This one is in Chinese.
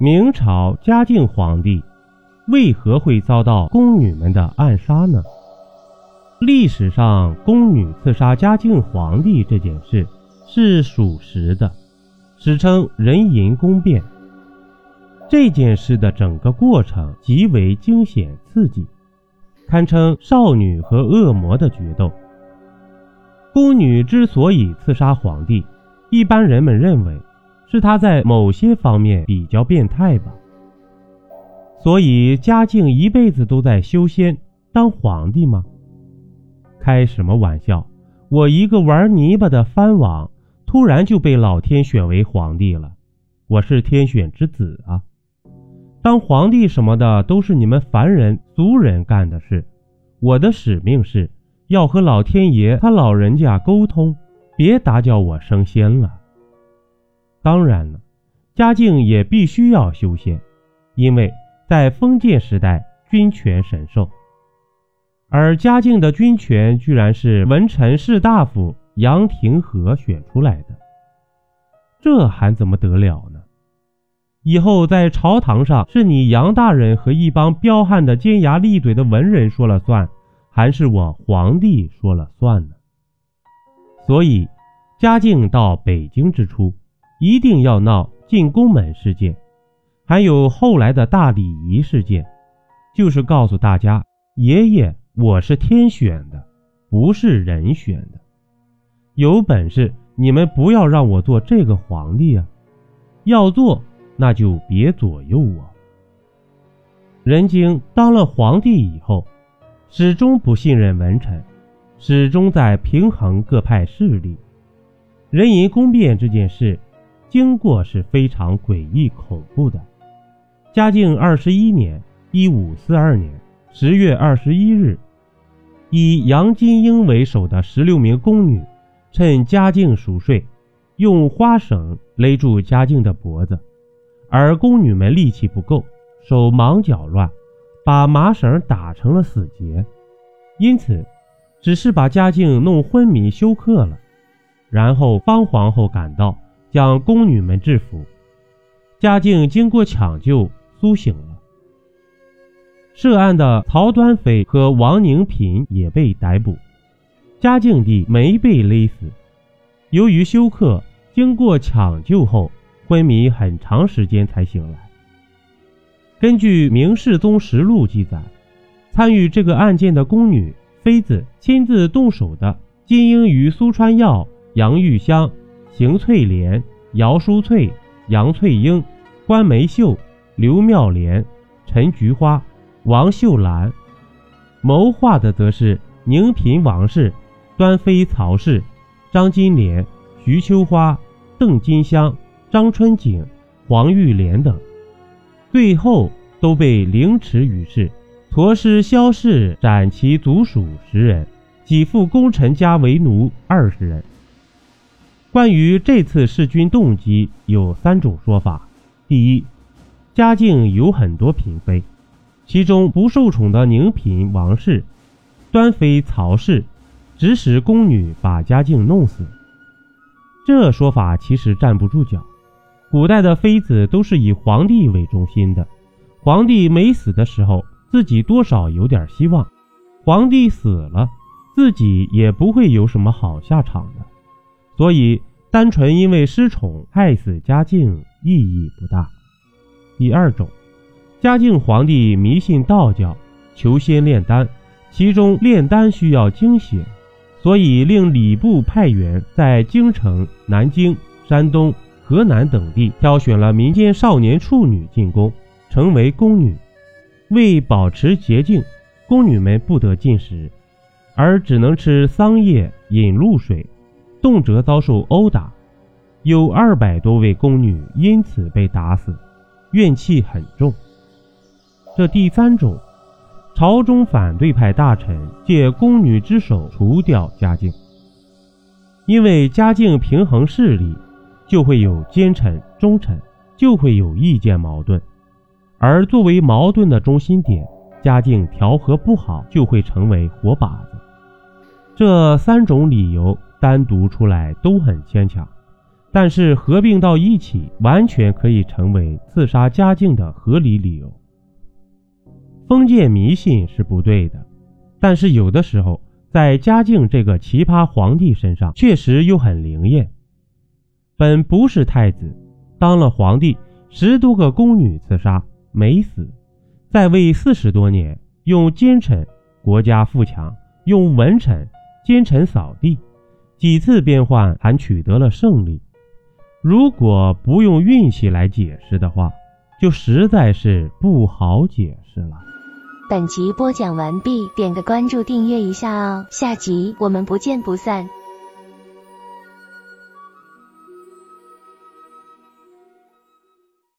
明朝嘉靖皇帝为何会遭到宫女们的暗杀呢？历史上宫女刺杀嘉靖皇帝这件事是属实的，史称人淫宫变。这件事的整个过程极为惊险刺激，堪称少女和恶魔的决斗。宫女之所以刺杀皇帝，一般人们认为。是他在某些方面比较变态吧，所以嘉靖一辈子都在修仙当皇帝吗？开什么玩笑！我一个玩泥巴的藩王，突然就被老天选为皇帝了，我是天选之子啊！当皇帝什么的都是你们凡人俗人干的事，我的使命是要和老天爷他老人家沟通，别打搅我升仙了。当然了，嘉靖也必须要修仙，因为在封建时代，君权神授，而嘉靖的军权居然是文臣士大夫杨廷和选出来的，这还怎么得了呢？以后在朝堂上，是你杨大人和一帮彪悍的尖牙利嘴的文人说了算，还是我皇帝说了算呢？所以，嘉靖到北京之初。一定要闹进宫门事件，还有后来的大礼仪事件，就是告诉大家，爷爷我是天选的，不是人选的。有本事你们不要让我做这个皇帝啊！要做那就别左右我。任京当了皇帝以后，始终不信任文臣，始终在平衡各派势力。人淫宫变这件事。经过是非常诡异恐怖的。嘉靖二十一年（一五四二年）十月二十一日，以杨金英为首的十六名宫女，趁嘉靖熟睡，用花绳勒住嘉靖的脖子，而宫女们力气不够，手忙脚乱，把麻绳打成了死结，因此只是把嘉靖弄昏迷休克了。然后方皇后赶到。将宫女们制服，嘉靖经过抢救苏醒了。涉案的曹端妃和王宁嫔也被逮捕，嘉靖帝没被勒死，由于休克，经过抢救后昏迷很长时间才醒来。根据《明世宗实录》记载，参与这个案件的宫女妃子亲自动手的，金英于苏川耀、杨玉香。邢翠莲、姚淑翠、杨翠英、关梅秀、刘妙莲、陈菊花、王秀兰，谋划的则是宁嫔王氏、端妃曹氏、张金莲、徐秋花、邓金香、张春景、黄玉莲等，最后都被凌迟于世。驼尸萧氏斩其族属十人，给付功臣家为奴二十人。关于这次弑君动机有三种说法：第一，嘉靖有很多嫔妃，其中不受宠的宁嫔王氏、端妃曹氏，指使宫女把嘉靖弄死。这说法其实站不住脚。古代的妃子都是以皇帝为中心的，皇帝没死的时候，自己多少有点希望；皇帝死了，自己也不会有什么好下场的。所以，单纯因为失宠害死嘉靖意义不大。第二种，嘉靖皇帝迷信道教，求仙炼丹，其中炼丹需要精血，所以令礼部派员在京城、南京、山东、河南等地挑选了民间少年处女进宫，成为宫女。为保持洁净，宫女们不得进食，而只能吃桑叶、饮露水。动辄遭受殴打，有二百多位宫女因此被打死，怨气很重。这第三种，朝中反对派大臣借宫女之手除掉嘉靖，因为嘉靖平衡势力，就会有奸臣忠臣，就会有意见矛盾，而作为矛盾的中心点，嘉靖调和不好，就会成为活靶子。这三种理由。单独出来都很牵强，但是合并到一起，完全可以成为刺杀嘉靖的合理理由。封建迷信是不对的，但是有的时候在嘉靖这个奇葩皇帝身上，确实又很灵验。本不是太子，当了皇帝，十多个宫女刺杀没死，在位四十多年，用奸臣国家富强，用文臣奸臣扫地，几次变换还取得了胜利。如果不用运气来解释的话，就实在是不好解释了。本集播讲完毕，点个关注，订阅一下哦，下集我们不见不散。